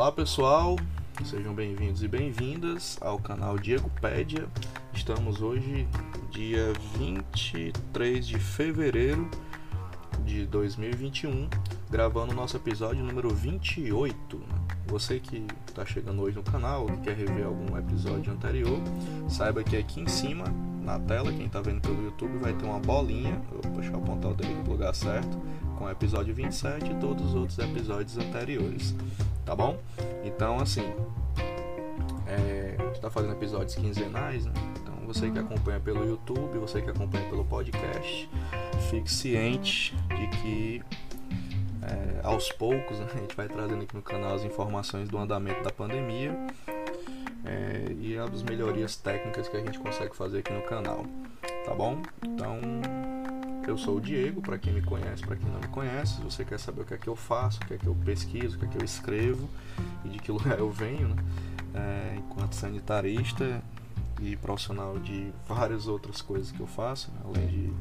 Olá pessoal, sejam bem-vindos e bem-vindas ao canal Diego Pédia. Estamos hoje, dia 23 de fevereiro de 2021, gravando o nosso episódio número 28. Você que está chegando hoje no canal, que quer rever algum episódio anterior, saiba que aqui em cima, na tela, quem está vendo pelo YouTube, vai ter uma bolinha, eu vou deixar apontar o dedo no lugar certo, com o episódio 27 e todos os outros episódios anteriores tá bom? Então, assim, é, a gente tá fazendo episódios quinzenais, né? Então, você que acompanha pelo YouTube, você que acompanha pelo podcast, fique ciente de que é, aos poucos né, a gente vai trazendo aqui no canal as informações do andamento da pandemia é, e as melhorias técnicas que a gente consegue fazer aqui no canal, tá bom? Então, eu sou o Diego, para quem me conhece, para quem não me conhece. Se você quer saber o que é que eu faço, o que é que eu pesquiso, o que é que eu escrevo e de que lugar eu venho, né? É, enquanto sanitarista e profissional de várias outras coisas que eu faço, né? além de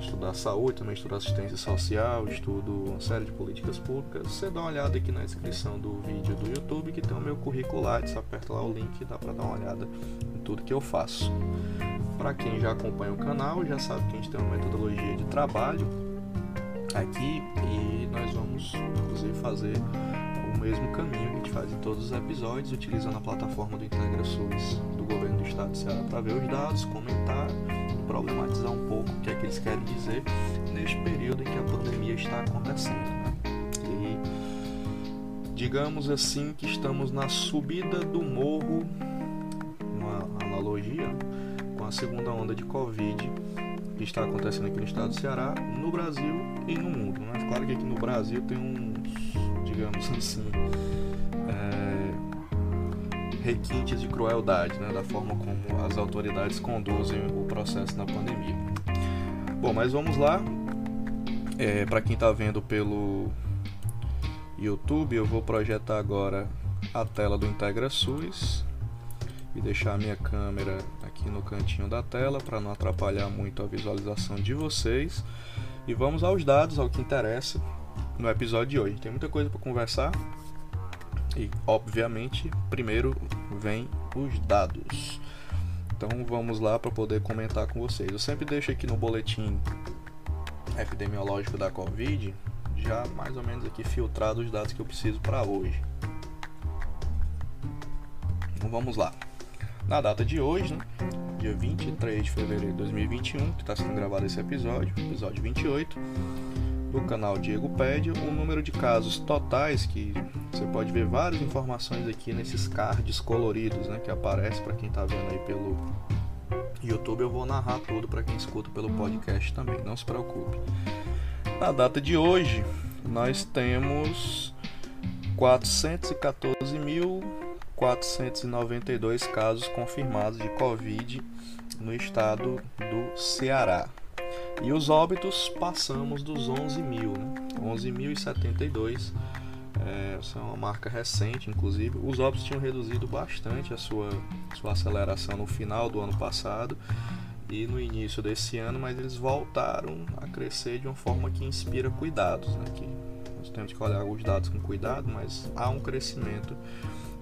estudar saúde, também estudo assistência social, estudo uma série de políticas públicas. Você dá uma olhada aqui na descrição do vídeo do YouTube que tem o meu currículo lá, você aperta lá o link e dá para dar uma olhada em tudo que eu faço. Para quem já acompanha o canal, já sabe que a gente tem uma metodologia de trabalho aqui e nós vamos inclusive fazer o mesmo caminho que a gente faz em todos os episódios, utilizando a plataforma do IntegraSUS do governo do estado de Ceará para ver os dados, comentar e problematizar um pouco o que é que eles querem dizer neste período em que a pandemia está acontecendo. E digamos assim que estamos na subida do morro, segunda onda de Covid que está acontecendo aqui no estado do Ceará, no Brasil e no mundo. Né? Claro que aqui no Brasil tem uns, digamos assim, é, requintes de crueldade né? da forma como as autoridades conduzem o processo na pandemia. Bom, mas vamos lá. É, Para quem está vendo pelo YouTube, eu vou projetar agora a tela do IntegraSUS e deixar a minha câmera aqui no cantinho da tela para não atrapalhar muito a visualização de vocês. E vamos aos dados, ao que interessa no episódio de hoje. Tem muita coisa para conversar e, obviamente, primeiro vem os dados. Então vamos lá para poder comentar com vocês. Eu sempre deixo aqui no boletim epidemiológico da Covid já mais ou menos aqui filtrado os dados que eu preciso para hoje. Então vamos lá. Na data de hoje, né, dia 23 de fevereiro de 2021, que está sendo gravado esse episódio, episódio 28, do canal Diego Pede, o número de casos totais, que você pode ver várias informações aqui nesses cards coloridos né, que aparece para quem está vendo aí pelo YouTube. Eu vou narrar tudo para quem escuta pelo podcast também, não se preocupe. Na data de hoje, nós temos 414 mil 492 casos confirmados de Covid no estado do Ceará. E os óbitos passamos dos 11 mil, né? 11.072. É, essa é uma marca recente, inclusive. Os óbitos tinham reduzido bastante a sua, sua aceleração no final do ano passado e no início desse ano, mas eles voltaram a crescer de uma forma que inspira cuidados. Né? Que nós temos que olhar os dados com cuidado, mas há um crescimento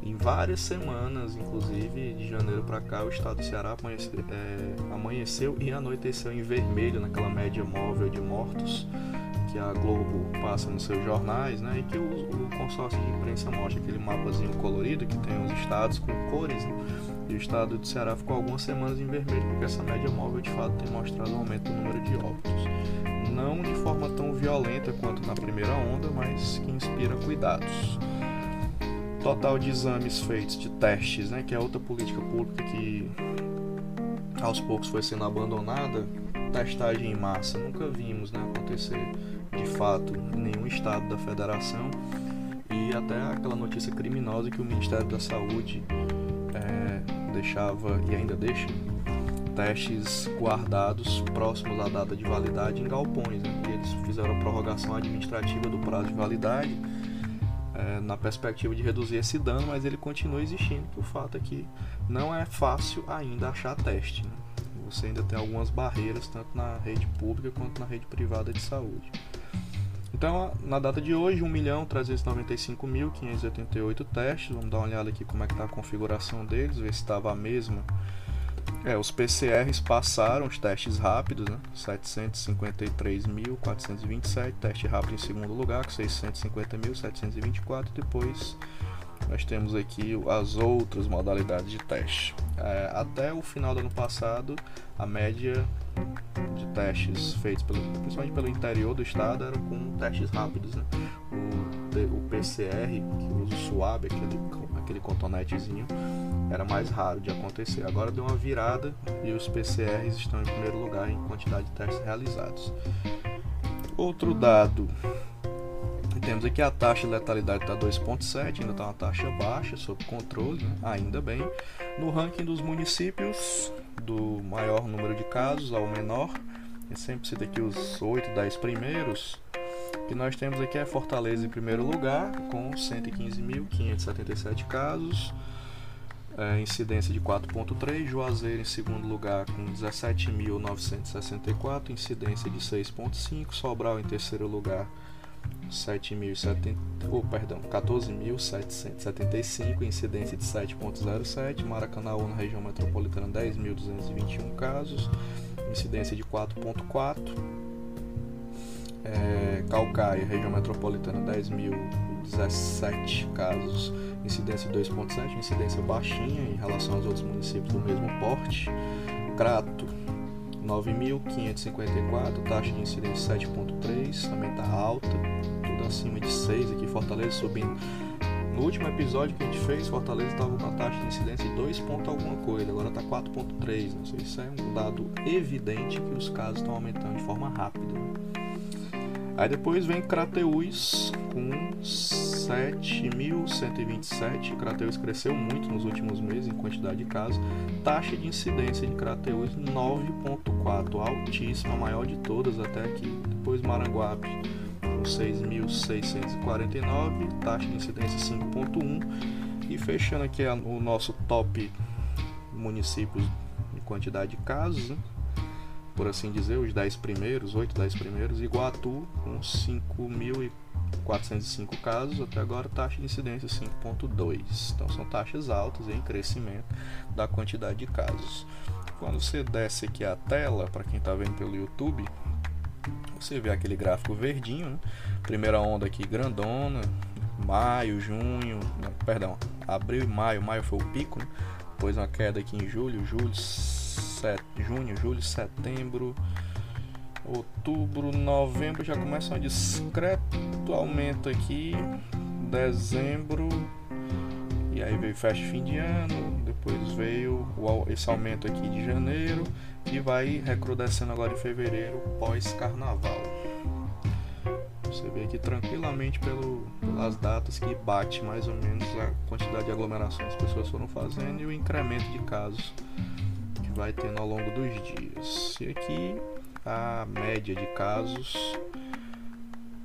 Em várias semanas, inclusive de janeiro para cá, o estado do Ceará amanheceu, é, amanheceu e anoiteceu em vermelho naquela média móvel de mortos que a Globo passa nos seus jornais, né? E que o, o consórcio de imprensa mostra aquele mapazinho colorido que tem os estados com cores. Né? E o estado do Ceará ficou algumas semanas em vermelho, porque essa média móvel de fato tem mostrado um aumento do número de óbitos. Não de forma tão violenta quanto na primeira onda, mas que inspira cuidados. Total de exames feitos, de testes, né? Que é outra política pública que aos poucos foi sendo abandonada. Testagem em massa, nunca vimos né, acontecer de fato em nenhum estado da federação e até aquela notícia criminosa que o Ministério da Saúde é, deixava e ainda deixa testes guardados próximos à data de validade em galpões. Né? Eles fizeram a prorrogação administrativa do prazo de validade é, na perspectiva de reduzir esse dano, mas ele continua existindo. O fato é que não é fácil ainda achar teste. Né? Você ainda tem algumas barreiras, tanto na rede pública quanto na rede privada de saúde. Então, na data de hoje, 1.395.588 testes. Vamos dar uma olhada aqui como é que está a configuração deles, ver se estava a mesma. É, os PCRs passaram os testes rápidos, né? 753.427, teste rápido em segundo lugar, com 650.724. Depois nós temos aqui as outras modalidades de teste. É, até o final do ano passado, a média de testes feitos pelo, principalmente pelo interior do estado era com testes rápidos. Né? O, o PCR, que usa o suave, aquele, aquele cotonetezinho, era mais raro de acontecer. Agora deu uma virada e os PCRs estão em primeiro lugar em quantidade de testes realizados. Outro dado temos aqui a taxa de letalidade está 2,7, ainda está uma taxa baixa, sob controle, né? ainda bem. No ranking dos municípios, do maior número de casos ao menor, eu sempre cito aqui os 8, 10 primeiros, que nós temos aqui é Fortaleza em primeiro lugar, com 115.577 casos, é, incidência de 4.3, Juazeiro em segundo lugar com 17.964, incidência de 6.5, Sobral em terceiro lugar 7.070, oh, perdão, 14.775, incidência de 7.07, Maracanaú na região metropolitana 10.221 casos, incidência de 4.4, é, Calcaia, região metropolitana 10.017 casos, incidência de 2.7, incidência baixinha em relação aos outros municípios do mesmo porte, Crato 9.554, taxa de incidência 7.3, também está alta, tudo acima de 6 aqui, Fortaleza subindo. No último episódio que a gente fez, Fortaleza estava com a taxa de incidência de 2 ponto alguma coisa, agora está 4.3, não sei, isso é um dado evidente que os casos estão aumentando de forma rápida. Aí depois vem Crateús com 7.127. Crateús cresceu muito nos últimos meses em quantidade de casos. Taxa de incidência de Crateús 9.4, altíssima, maior de todas até aqui. Depois Maranguape com 6.649, taxa de incidência 5.1. E fechando aqui o nosso top municípios de quantidade de casos, né? Por assim dizer, os 10 primeiros, 8, 10 primeiros, Iguatu com 5.405 casos, até agora taxa de incidência 5.2. Então são taxas altas em crescimento da quantidade de casos. Quando você desce aqui a tela, para quem está vendo pelo YouTube, você vê aquele gráfico verdinho, né? primeira onda aqui grandona, maio, junho, não, perdão, abril e maio, maio foi o pico, né? depois uma queda aqui em julho, julho set, junho, julho, setembro, outubro, novembro já começa um discreto aumento aqui, dezembro, e aí veio festa fim de ano, depois veio esse aumento aqui de janeiro e vai recrudescendo agora em fevereiro, pós-carnaval. Você vê aqui tranquilamente pelo, pelas datas que bate mais ou menos a quantidade de aglomerações que as pessoas foram fazendo e o incremento de casos vai tendo ao longo dos dias. E aqui a média de casos,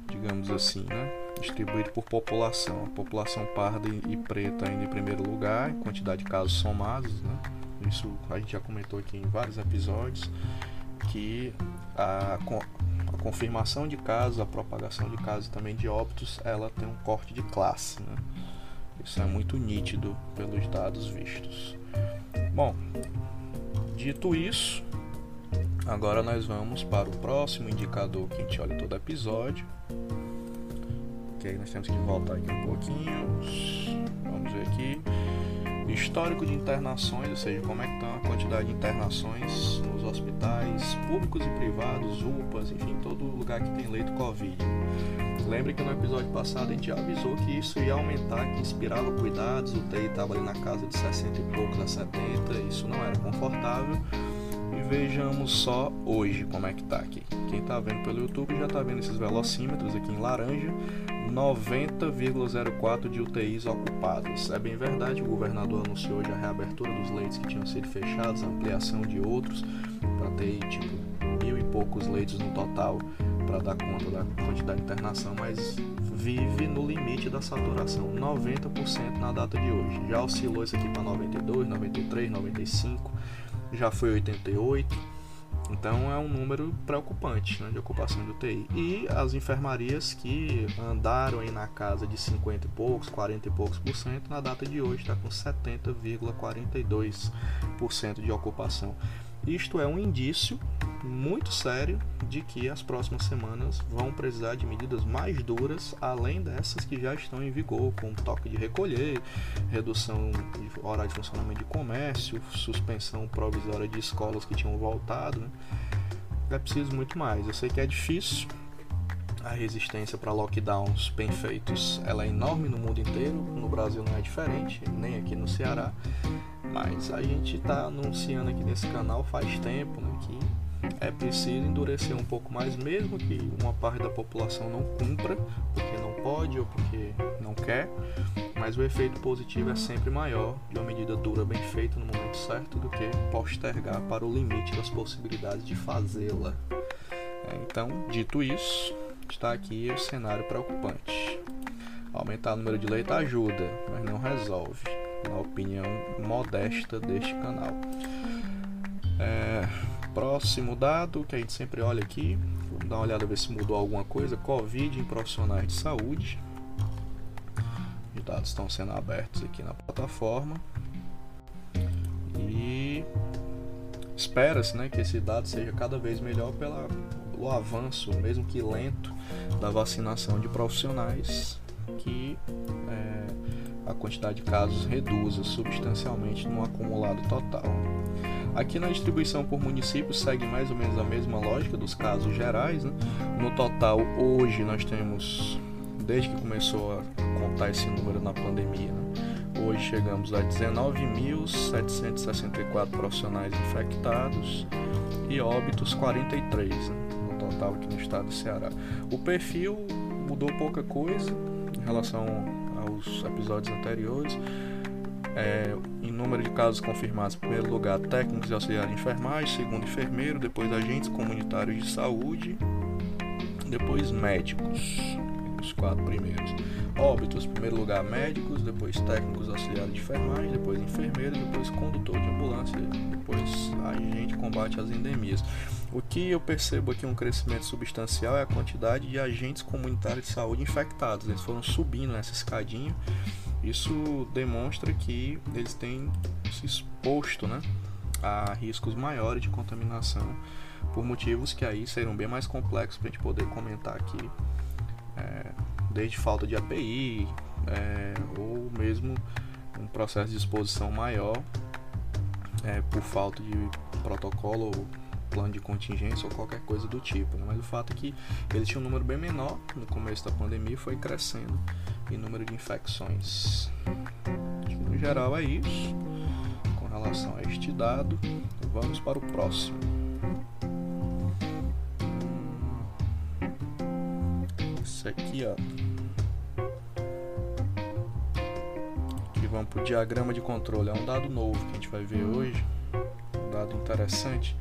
digamos assim, né? distribuído por população. A população parda e preta ainda em primeiro lugar, quantidade de casos somados, né? Isso a gente já comentou aqui em vários episódios que a, a confirmação de casos, a propagação de casos também de óbitos, ela tem um corte de classe, né? Isso é muito nítido pelos dados vistos. Bom, dito isso, agora nós vamos para o próximo indicador que a gente olha todo episódio. Aí nós temos que voltar aqui um pouquinho. Vamos ver aqui histórico de internações, ou seja, como é que está a quantidade de internações nos hospitais públicos e privados, UPAs, enfim, todo lugar que tem leito Covid. Lembre que no episódio passado a gente avisou que isso ia aumentar, que inspirava cuidados, o TI estava ali na casa de 60 e poucos a 70, isso não era confortável. E vejamos só hoje como é que tá aqui. Quem está vendo pelo YouTube já está vendo esses velocímetros aqui em laranja, 90,04 de UTIs ocupadas. É bem verdade, o governador anunciou hoje a reabertura dos leitos que tinham sido fechados, ampliação de outros, para ter tipo mil e poucos leitos no total para dar conta da quantidade de internação, mas vive no limite da saturação, 90% na data de hoje. Já oscilou isso aqui para 92, 93, 95, já foi 88 então é um número preocupante né, de ocupação de UTI. E as enfermarias que andaram aí na casa de 50 e poucos, 40 e poucos por cento, na data de hoje está com 70,42% de ocupação. Isto é um indício muito sério de que as próximas semanas vão precisar de medidas mais duras, além dessas que já estão em vigor, como toque de recolher, redução de horário de funcionamento de comércio, suspensão provisória de escolas que tinham voltado. Né? É preciso muito mais. Eu sei que é difícil, a resistência para lockdowns bem feitos ela é enorme no mundo inteiro, no Brasil não é diferente, nem aqui no Ceará. Mas a gente está anunciando aqui nesse canal faz tempo né, que é preciso endurecer um pouco mais, mesmo que uma parte da população não cumpra, porque não pode ou porque não quer, mas o efeito positivo é sempre maior de uma medida dura bem feita no momento certo do que postergar para o limite das possibilidades de fazê-la. É, então, dito isso, está aqui o cenário preocupante. Aumentar o número de leite ajuda, mas não resolve na opinião modesta deste canal. É, próximo dado que a gente sempre olha aqui, vamos dar uma olhada ver se mudou alguma coisa. Covid em profissionais de saúde. Os dados estão sendo abertos aqui na plataforma. E espera-se né, que esse dado seja cada vez melhor pela, pelo avanço, mesmo que lento, da vacinação de profissionais que a quantidade de casos reduza substancialmente no acumulado total. Aqui na distribuição por município segue mais ou menos a mesma lógica dos casos gerais. Né? No total, hoje nós temos, desde que começou a contar esse número na pandemia, né? hoje chegamos a 19.764 profissionais infectados e óbitos 43 né? no total aqui no estado do Ceará. O perfil mudou pouca coisa em relação aos episódios anteriores. É, em número de casos confirmados, em primeiro lugar, técnicos e auxiliares de enfermagem, segundo, enfermeiro, depois agentes comunitários de saúde, depois médicos, os quatro primeiros. Óbitos, primeiro lugar, médicos, depois técnicos auxiliares de enfermagem, depois enfermeiro, depois condutor de ambulância, depois agente combate às endemias. O que eu percebo aqui um crescimento substancial é a quantidade de agentes comunitários de saúde infectados. Eles foram subindo nessa escadinha. Isso demonstra que eles têm se exposto né, a riscos maiores de contaminação por motivos que aí serão bem mais complexos para a gente poder comentar aqui. É, desde falta de API é, ou mesmo um processo de exposição maior é, por falta de protocolo plano de contingência ou qualquer coisa do tipo. Né? Mas o fato é que ele tinha um número bem menor no começo da pandemia e foi crescendo em número de infecções. No geral é isso. Com relação a este dado, vamos para o próximo. Esse aqui, ó. Aqui vamos para o diagrama de controle. É um dado novo que a gente vai ver hoje. Um dado interessante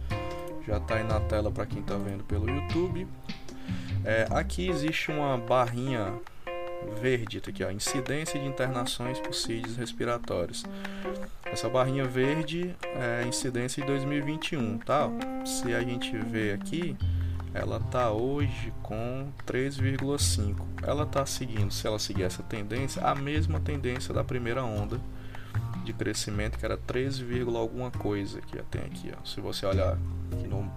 já está aí na tela para quem está vendo pelo YouTube. É, aqui existe uma barrinha verde, tá aqui ó, incidência de internações por CIDs respiratórios. Essa barrinha verde é incidência de 2021, tá? Se a gente ver aqui, ela está hoje com 3,5. Ela está seguindo, se ela seguir essa tendência, a mesma tendência da primeira onda de crescimento, que era 3, alguma coisa que tem aqui. Ó. Se você olhar aqui no,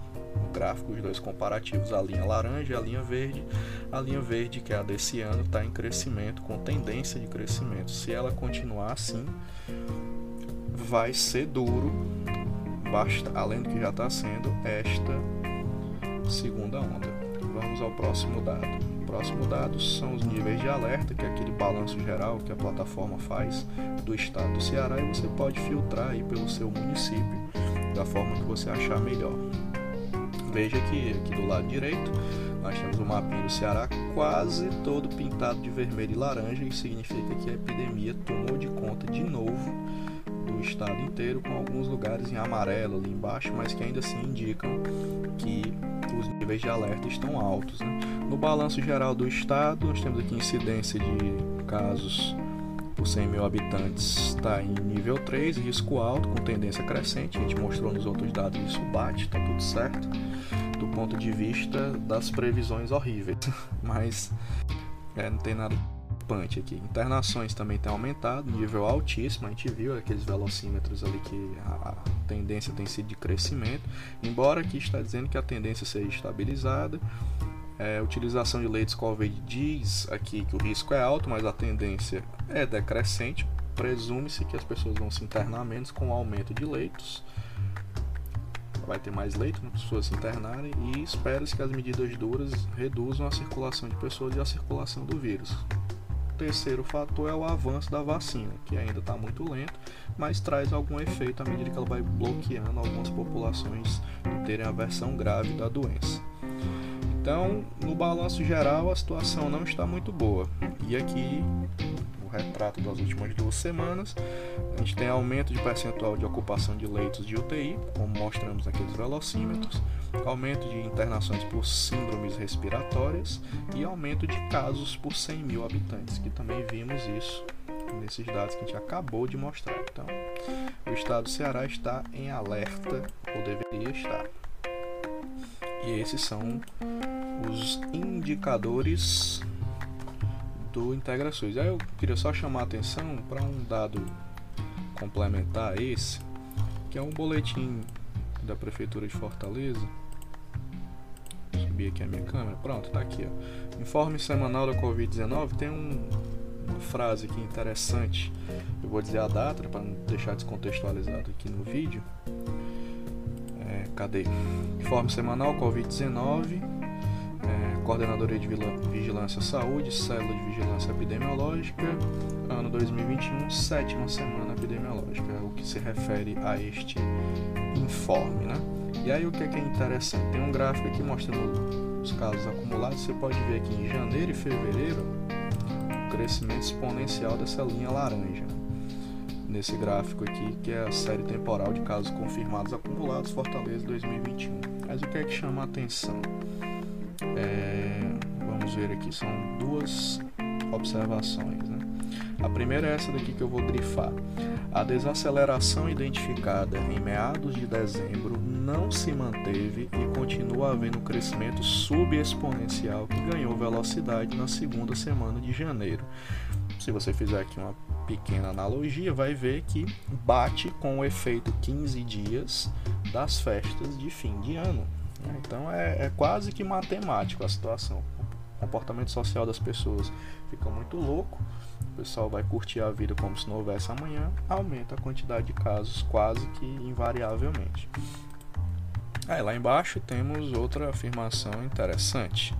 gráfico, os dois comparativos, a linha laranja e a linha verde, a linha verde, que é a desse ano, está em crescimento, com tendência de crescimento. Se ela continuar assim, vai ser duro, basta, além do que já está sendo, esta segunda onda. Vamos ao próximo dado. O próximo dado são os níveis de alerta, que é aquele balanço geral que a plataforma faz do estado do Ceará e você pode filtrar aí pelo seu município da forma que você achar melhor. Veja que aqui do lado direito nós temos o mapinha do Ceará quase todo pintado de vermelho e laranja, e significa que a epidemia tomou de conta de novo do estado inteiro, com alguns lugares em amarelo ali embaixo, mas que ainda assim indicam que os níveis de alerta estão altos. Né? No balanço geral do estado, nós temos aqui incidência de casos por 100 mil habitantes está em nível 3, risco alto, com tendência crescente. A gente mostrou nos outros dados isso bate, está tudo certo, do ponto de vista das previsões horríveis. Mas é, não tem nada preocupante aqui. Internações também tem aumentado, nível altíssimo. A gente viu aqueles velocímetros ali que a, tendência tem sido de crescimento, embora aqui está dizendo que a tendência seja estabilizada. É, utilização de leitos Covid diz aqui que o risco é alto, mas a tendência é decrescente. Presume-se que as pessoas vão se internar menos com o aumento de leitos. Vai ter mais leitos para as pessoas se internarem e espera-se que as medidas duras reduzam a circulação de pessoas e a circulação do vírus. O terceiro fator é o avanço da vacina, que ainda está muito lento, mas traz algum efeito à medida que ela vai bloqueando algumas populações de terem a versão grave da doença. Então, no balanço geral, a situação não está muito boa. E aqui, o retrato das últimas duas semanas, a gente tem aumento de percentual de ocupação de leitos de UTI, como mostramos naqueles velocímetros, aumento de internações por síndromes respiratórias e aumento de casos por 100 mil habitantes, que também vimos isso nesses dados que a gente acabou de mostrar. Então, o estado do Ceará está em alerta, ou deveria estar. E esses são os indicadores do IntegraSUS. Aí eu queria só chamar a atenção para um dado complementar a esse, que é um boletim da Prefeitura de Fortaleza. Subir aqui a minha câmera. Pronto, está aqui. Ó. Informe semanal da Covid-19 tem um, uma frase aqui interessante. Eu vou dizer a data para não deixar descontextualizado aqui no vídeo. É, cadê? Informe semanal Covid-19 Coordenadoria de Vigilância Saúde, Célula de Vigilância Epidemiológica, ano 2021, sétima semana epidemiológica, é o que se refere a este informe, né? E aí o que é, que é interessante? Tem um gráfico aqui mostrando os casos acumulados, você pode ver aqui em janeiro e fevereiro o crescimento exponencial dessa linha laranja. Nesse gráfico aqui, que é a série temporal de casos confirmados acumulados, Fortaleza 2021. Mas o que é que chama a atenção? É, vamos ver aqui, são duas observações. Né? A primeira é essa daqui que eu vou grifar. A desaceleração identificada em meados de dezembro não se manteve e continua havendo um crescimento subexponencial que ganhou velocidade na segunda semana de janeiro. Se você fizer aqui uma pequena analogia, vai ver que bate com o efeito 15 dias das festas de fim de ano. Então é, é quase que matemático a situação. O comportamento social das pessoas fica muito louco, o pessoal vai curtir a vida como se não houvesse amanhã, aumenta a quantidade de casos quase que invariavelmente. Aí lá embaixo temos outra afirmação interessante.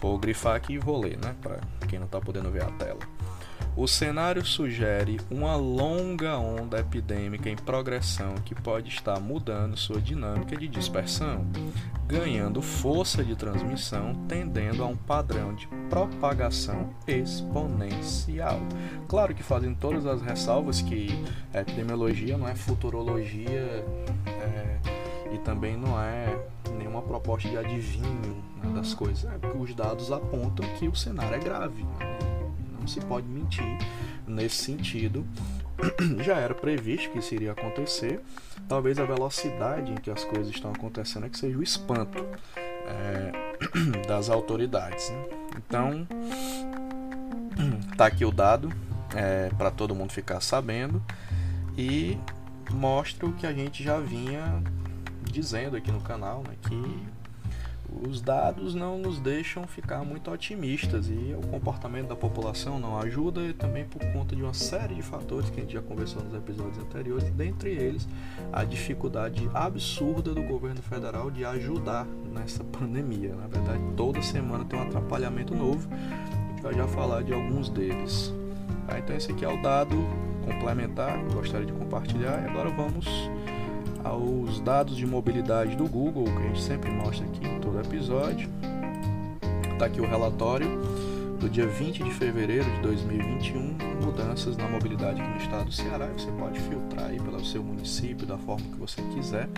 Vou grifar aqui e vou ler, né? Para quem não está podendo ver a tela. O cenário sugere uma longa onda epidêmica em progressão que pode estar mudando sua dinâmica de dispersão, ganhando força de transmissão, tendendo a um padrão de propagação exponencial. Claro que fazendo todas as ressalvas que a epidemiologia não é futurologia e também não é nenhuma proposta de adivinho né, das coisas. É, os dados apontam que o cenário é grave. Não se pode mentir nesse sentido. Já era previsto que isso iria acontecer. Talvez a velocidade em que as coisas estão acontecendo é que seja o espanto. é, das autoridades. Né? Então, tá aqui o dado é, para todo mundo ficar sabendo e mostra o que a gente já vinha dizendo aqui no canal, né, que os dados não nos deixam ficar muito otimistas e o comportamento da população não ajuda e também por conta de uma série de fatores que a gente já conversou nos episódios anteriores, dentre eles a dificuldade absurda do governo federal de ajudar nessa pandemia. Na verdade, toda semana tem um atrapalhamento novo, a gente vai já falar de alguns deles. Tá, então esse aqui é o dado complementar que eu gostaria de compartilhar e agora vamos aos dados de mobilidade do Google, que a gente sempre mostra aqui em todo episódio. Está aqui o relatório do dia 20 de fevereiro de 2021, mudanças na mobilidade aqui no estado do Ceará. Você pode filtrar aí pelo seu município da forma que você quiser.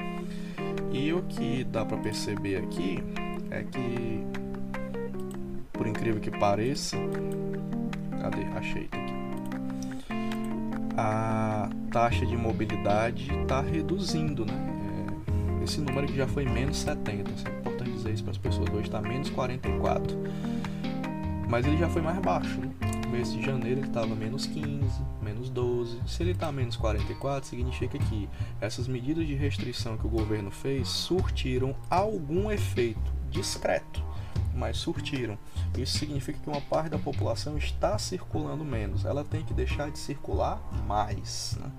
E o que dá para perceber aqui é que, por incrível que pareça, cadê? Achei aqui a taxa de mobilidade está reduzindo, né? É, esse número que já foi menos 70, é importante dizer isso para as pessoas, hoje está menos 44. Mas ele já foi mais baixo, né? No mês de janeiro ele estava menos 15, menos 12. Se ele está menos 44, significa que essas medidas de restrição que o governo fez surtiram algum efeito discreto mas surtiram. Isso significa que uma parte da população está circulando menos. Ela tem que deixar de circular mais. Né?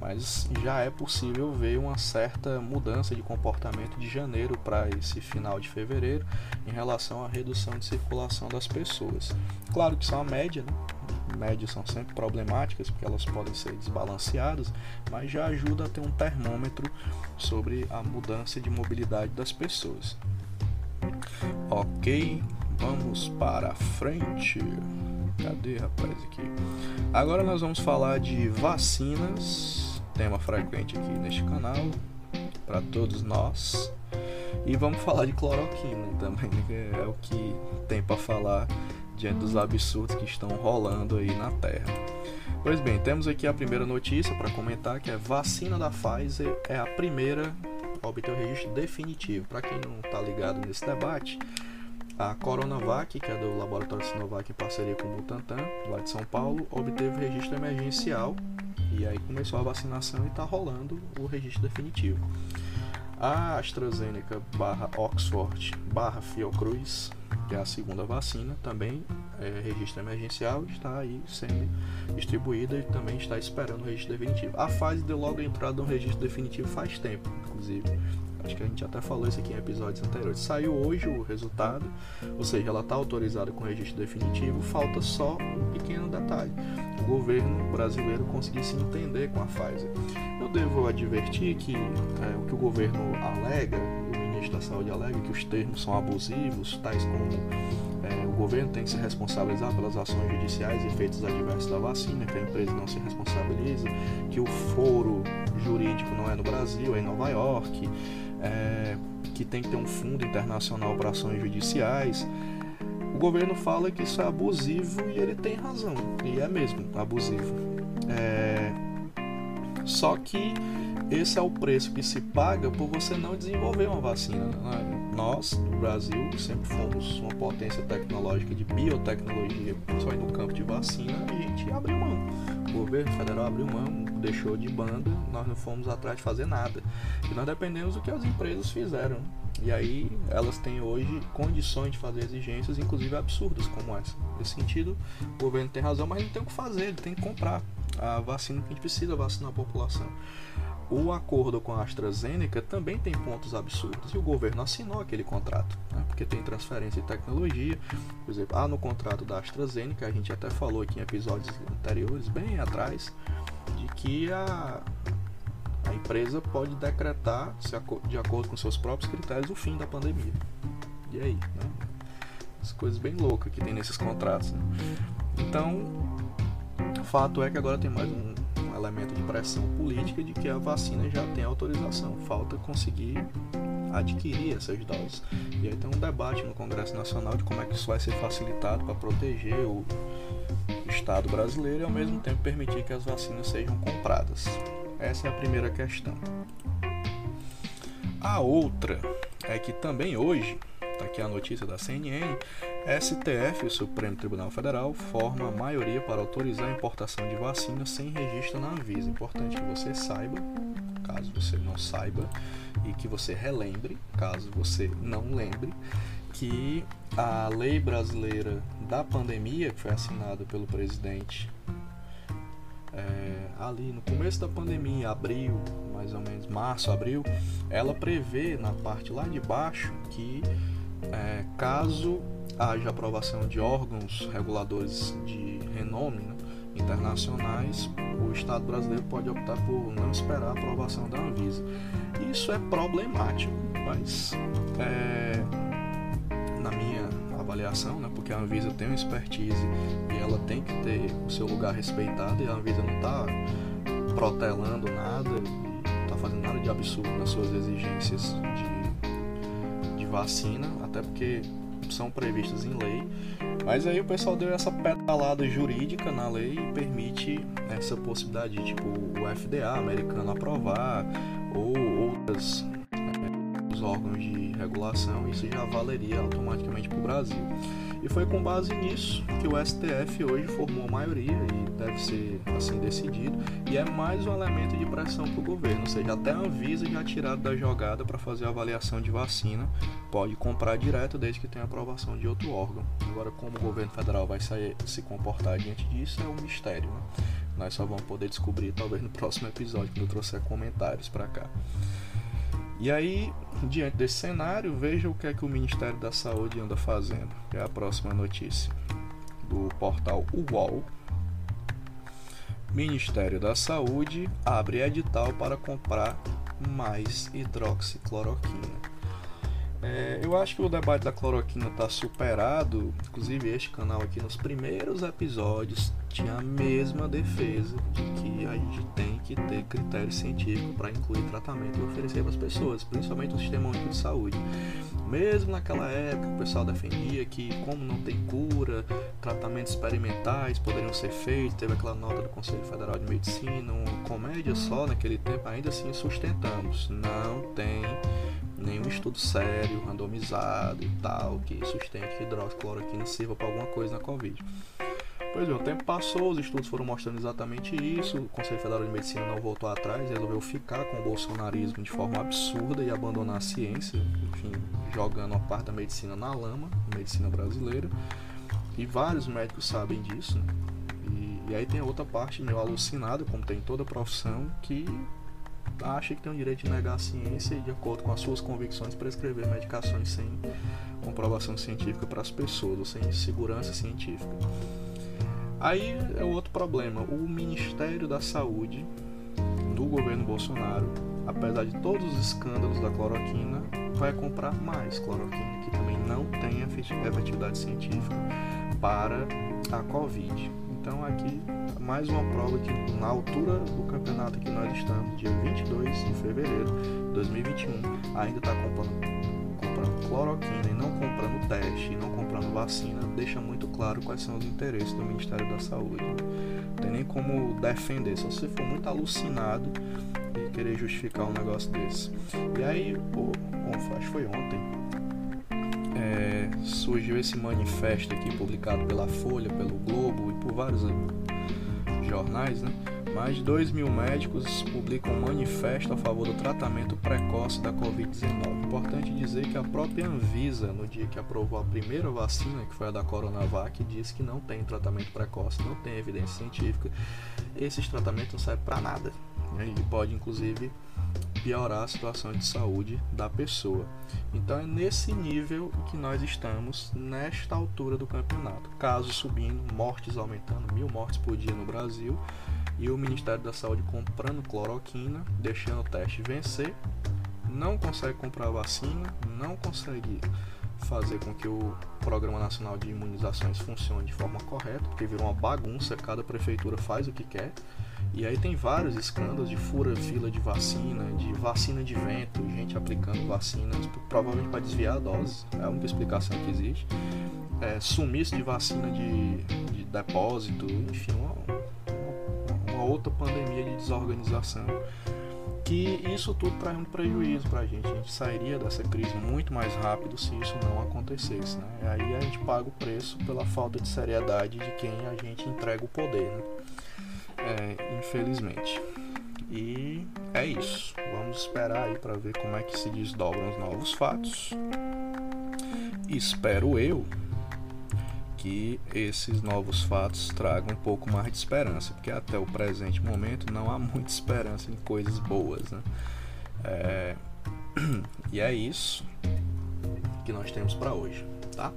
Mas já é possível ver uma certa mudança de comportamento de janeiro para esse final de fevereiro em relação à redução de circulação das pessoas. Claro que isso é uma média, né? médias são sempre problemáticas porque elas podem ser desbalanceadas, mas já ajuda a ter um termômetro sobre a mudança de mobilidade das pessoas. Ok, vamos para frente. Cadê, rapaz, aqui? Agora nós vamos falar de vacinas, tema frequente aqui neste canal, para todos nós. E vamos falar de cloroquina também, que é o que tem para falar diante dos absurdos que estão rolando aí na Terra. Pois bem, temos aqui a primeira notícia para comentar que a vacina da Pfizer é a primeira obter o registro definitivo. Para quem não está ligado nesse debate, a Coronavac, que é do laboratório Sinovac em parceria com o Butantan, lá de São Paulo, obteve o registro emergencial e aí começou a vacinação e está rolando o registro definitivo. A AstraZeneca barra Oxford barra Fiocruz, que é a segunda vacina, também é registro emergencial, está aí sendo distribuída e também está esperando o registro definitivo. A fase de logo entrada no registro definitivo faz tempo, inclusive. Acho que a gente até falou isso aqui em episódios anteriores. Saiu hoje o resultado, ou seja, ela está autorizada com registro definitivo, falta só um pequeno detalhe. O governo brasileiro conseguir se entender com a Pfizer. Eu devo advertir que é, o que o governo alega, o ministro da Saúde alega, que os termos são abusivos, tais como é, o governo tem que se responsabilizar pelas ações judiciais e efeitos adversos da vacina, que a empresa não se responsabiliza, que o foro jurídico não é no Brasil, é em Nova York, é, que tem que ter um fundo internacional para ações judiciais. O governo fala que isso é abusivo e ele tem razão, e é mesmo abusivo. É, só que esse é o preço que se paga por você não desenvolver uma vacina. Né? Nós, no Brasil, sempre fomos uma potência tecnológica de biotecnologia, só no campo de vacina, a gente abriu mão. O governo federal abriu mão, deixou de banda, nós não fomos atrás de fazer nada. E nós dependemos do que as empresas fizeram. E aí elas têm hoje condições de fazer exigências, inclusive absurdas como essa. Nesse sentido, o governo tem razão, mas ele tem o que fazer, ele tem que comprar a vacina que a gente precisa vacinar a população. O acordo com a AstraZeneca também tem pontos absurdos e o governo assinou aquele contrato, né? porque tem transferência de tecnologia. Por exemplo, ah, no contrato da AstraZeneca, a gente até falou aqui em episódios anteriores, bem atrás, de que a, a empresa pode decretar, de acordo com seus próprios critérios, o fim da pandemia. E aí? Né? As coisas bem loucas que tem nesses contratos. Né? Então, o fato é que agora tem mais um elemento de pressão política de que a vacina já tem autorização, falta conseguir adquirir essas doses. E aí tem um debate no Congresso Nacional de como é que isso vai ser facilitado para proteger o Estado brasileiro e ao mesmo tempo permitir que as vacinas sejam compradas. Essa é a primeira questão. A outra é que também hoje Tá aqui a notícia da CNN. STF, o Supremo Tribunal Federal, forma a maioria para autorizar a importação de vacinas sem registro na Anvisa. Importante que você saiba, caso você não saiba, e que você relembre, caso você não lembre, que a lei brasileira da pandemia, que foi assinada pelo presidente é, ali no começo da pandemia, abril, mais ou menos, março, abril, ela prevê na parte lá de baixo que é, caso haja aprovação de órgãos reguladores de renome né, internacionais, o Estado brasileiro pode optar por não esperar a aprovação da Anvisa. Isso é problemático, mas é, na minha avaliação, né, porque a Anvisa tem uma expertise e ela tem que ter o seu lugar respeitado e a Anvisa não está protelando nada, está fazendo nada de absurdo nas suas exigências de, de vacina, até porque são previstas em lei. Mas aí o pessoal deu essa pedalada jurídica na lei e permite essa possibilidade de tipo o FDA americano aprovar ou outras os órgãos de regulação, isso já valeria automaticamente para o Brasil. E foi com base nisso que o STF hoje formou a maioria e deve ser assim decidido. E é mais um elemento de pressão para o governo, ou seja, até a Anvisa já tirado da jogada para fazer a avaliação de vacina, pode comprar direto desde que tenha aprovação de outro órgão. Agora, como o governo federal vai sair, se comportar diante disso é um mistério. Né? Nós só vamos poder descobrir talvez no próximo episódio, quando eu trouxer comentários para cá. E aí, diante desse cenário, veja o que é que o Ministério da Saúde anda fazendo, é a próxima notícia do portal UOL. Ministério da Saúde abre edital para comprar mais hidroxicloroquina. É, eu acho que o debate da cloroquina está superado. Inclusive, este canal aqui, nos primeiros episódios, tinha a mesma defesa de que a gente tem que ter critério científico para incluir tratamento e oferecer para as pessoas, principalmente no sistema único de saúde. Mesmo naquela época, o pessoal defendia que, como não tem cura, tratamentos experimentais poderiam ser feitos. Teve aquela nota do Conselho Federal de Medicina, uma comédia só naquele tempo. Ainda assim, sustentamos: não tem nenhum estudo sério, randomizado e tal, que sustente que hidroxicloroquina sirva para alguma coisa na Covid. Pois bem, o tempo passou, os estudos foram mostrando exatamente isso, o Conselho Federal de Medicina não voltou atrás, resolveu ficar com o bolsonarismo de forma absurda e abandonar a ciência, enfim, jogando uma parte da medicina na lama, a medicina brasileira, e vários médicos sabem disso, né? e, e aí tem outra parte meio alucinada, como tem toda profissão, que acha que tem o direito de negar a ciência e, de acordo com as suas convicções, prescrever medicações sem comprovação científica para as pessoas, ou sem segurança científica. Aí é outro problema. O Ministério da Saúde do governo Bolsonaro, apesar de todos os escândalos da cloroquina, vai comprar mais cloroquina, que também não tem efetividade científica para a Covid. Então aqui mais uma prova que na altura do campeonato que nós estamos, dia 22 de fevereiro de 2021, ainda está comprando, comprando cloroquina e não comprando teste e não comprando vacina, deixa muito claro quais são os interesses do Ministério da Saúde. Não tem nem como defender, só se for muito alucinado e querer justificar um negócio desse. E aí, pô, acho que foi ontem, é, surgiu esse manifesto aqui publicado pela Folha, pelo Globo e por vários jornais, né? Mais de 2 mil médicos publicam um manifesto a favor do tratamento precoce da Covid-19. Importante dizer que a própria Anvisa, no dia que aprovou a primeira vacina, que foi a da Coronavac, disse que não tem tratamento precoce, não tem evidência científica. Esses tratamentos não servem para nada. Né? E pode, inclusive, piorar a situação de saúde da pessoa. Então é nesse nível que nós estamos nesta altura do campeonato. Casos subindo, mortes aumentando, mil mortes por dia no Brasil e o Ministério da Saúde comprando cloroquina, deixando o teste vencer, não consegue comprar vacina, não consegue fazer com que o Programa Nacional de Imunizações funcione de forma correta, porque virou uma bagunça, cada prefeitura faz o que quer. E aí tem vários escândalos de fura fila de vacina, de vacina de vento, gente aplicando vacinas provavelmente para desviar a dose, é a única explicação que existe. É, sumiço de vacina de, de depósito, enfim, uma, uma, outra pandemia de desorganização que isso tudo traz um prejuízo para a gente. A gente sairia dessa crise muito mais rápido se isso não acontecesse. Né? Aí a gente paga o preço pela falta de seriedade de quem a gente entrega o poder. Né? É, infelizmente. E é isso. Vamos esperar aí para ver como é que se desdobram os novos fatos. Espero eu que esses novos fatos tragam um pouco mais de esperança, porque até o presente momento não há muita esperança em coisas boas. Né? É... E é isso que nós temos para hoje, tá?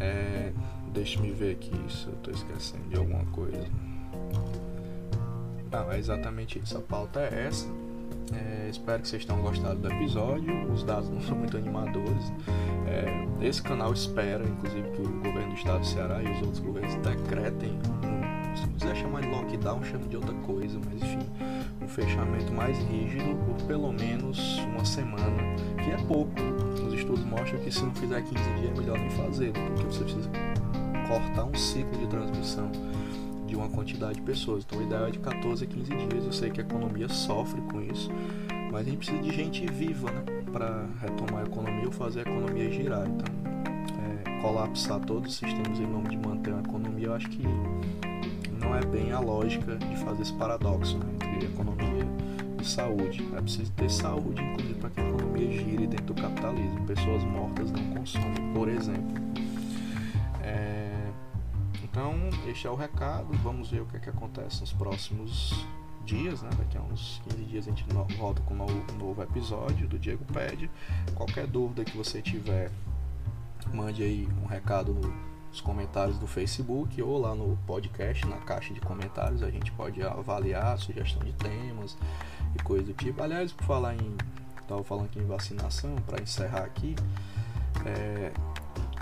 É... Deixa me ver aqui se eu estou esquecendo de alguma coisa. Não, é exatamente isso. A pauta é essa. É, espero que vocês tenham gostado do episódio. Os dados não são muito animadores. É, esse canal espera, inclusive, que o governo do estado do Ceará e os outros governos decretem, se quiser chamar de lockdown, chame de outra coisa, mas enfim, um fechamento mais rígido por pelo menos uma semana, que é pouco. Os estudos mostram que se não fizer 15 dias é melhor nem fazer, porque você precisa cortar um ciclo de transmissão de uma quantidade de pessoas. Então, o ideal é de 14 a 15 dias. Eu sei que a economia sofre com isso, mas a gente precisa de gente viva, né, para retomar a economia ou fazer a economia girar. Então, é, colapsar todos os sistemas em nome de manter a economia, eu acho que não é bem a lógica de fazer esse paradoxo né, entre economia e saúde. É preciso ter saúde, inclusive, para que a economia gire dentro do capitalismo. Pessoas mortas não consomem, por exemplo. Então, este é o recado. Vamos ver o que, é que acontece nos próximos dias, né? Daqui a uns 15 dias a gente volta com um novo, um novo episódio do Diego Pede. Qualquer dúvida que você tiver, mande aí um recado nos comentários do Facebook ou lá no podcast, na caixa de comentários. A gente pode avaliar sugestão de temas e coisa do tipo. Aliás, por falar em. Estava falando aqui em vacinação, para encerrar aqui. É,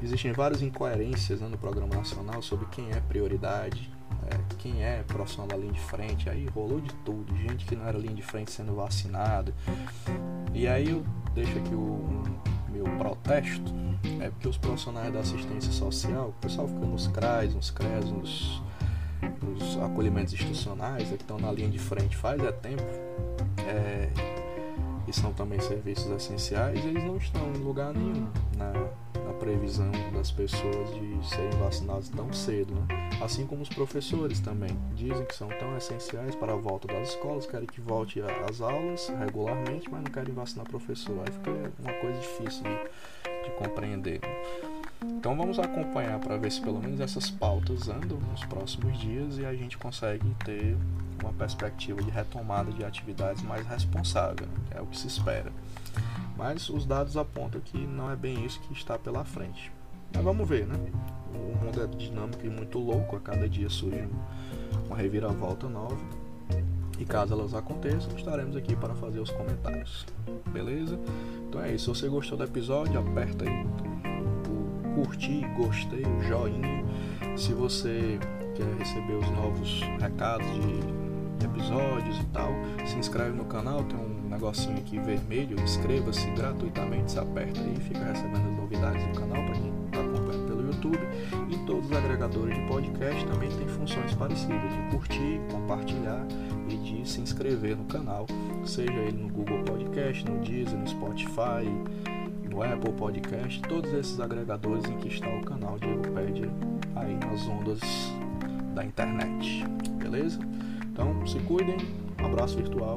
Existem várias incoerências né, no programa nacional sobre quem é prioridade, é, quem é profissional da linha de frente. Aí rolou de tudo, gente que não era linha de frente sendo vacinada. E aí eu deixo aqui o meu protesto, é porque os profissionais da assistência social, o pessoal fica nos CRAs, nos CRES, nos, nos acolhimentos institucionais, é que estão na linha de frente faz é tempo, é, e são também serviços essenciais, eles não estão em lugar nenhum na previsão das pessoas de serem vacinadas tão cedo, né? assim como os professores também dizem que são tão essenciais para a volta das escolas, querem que volte às aulas regularmente, mas não querem vacinar professor. Aí fica uma coisa difícil de, de compreender. Então vamos acompanhar para ver se pelo menos essas pautas andam nos próximos dias e a gente consegue ter uma perspectiva de retomada de atividades mais responsável, né? é o que se espera. Mas os dados apontam que não é bem isso que está pela frente. Mas vamos ver, né? O mundo é dinâmico e muito louco, a cada dia surge uma reviravolta nova. E caso elas aconteçam, estaremos aqui para fazer os comentários. Beleza? Então é isso. Se você gostou do episódio, aperta aí o curtir, gostei, o joinha. Se você quer receber os novos recados de episódios e tal, se inscreve no canal, tem um negocinho aqui vermelho, inscreva-se gratuitamente, se aperta aí e fica recebendo as novidades do canal para quem está acompanhando pelo YouTube. E todos os agregadores de podcast também têm funções parecidas, de curtir, compartilhar e de se inscrever no canal, seja ele no Google Podcast, no Deezer, no Spotify, no Apple Podcast, todos esses agregadores em que está o canal de Edupédia aí nas ondas da internet. Beleza? Então se cuidem, um abraço virtual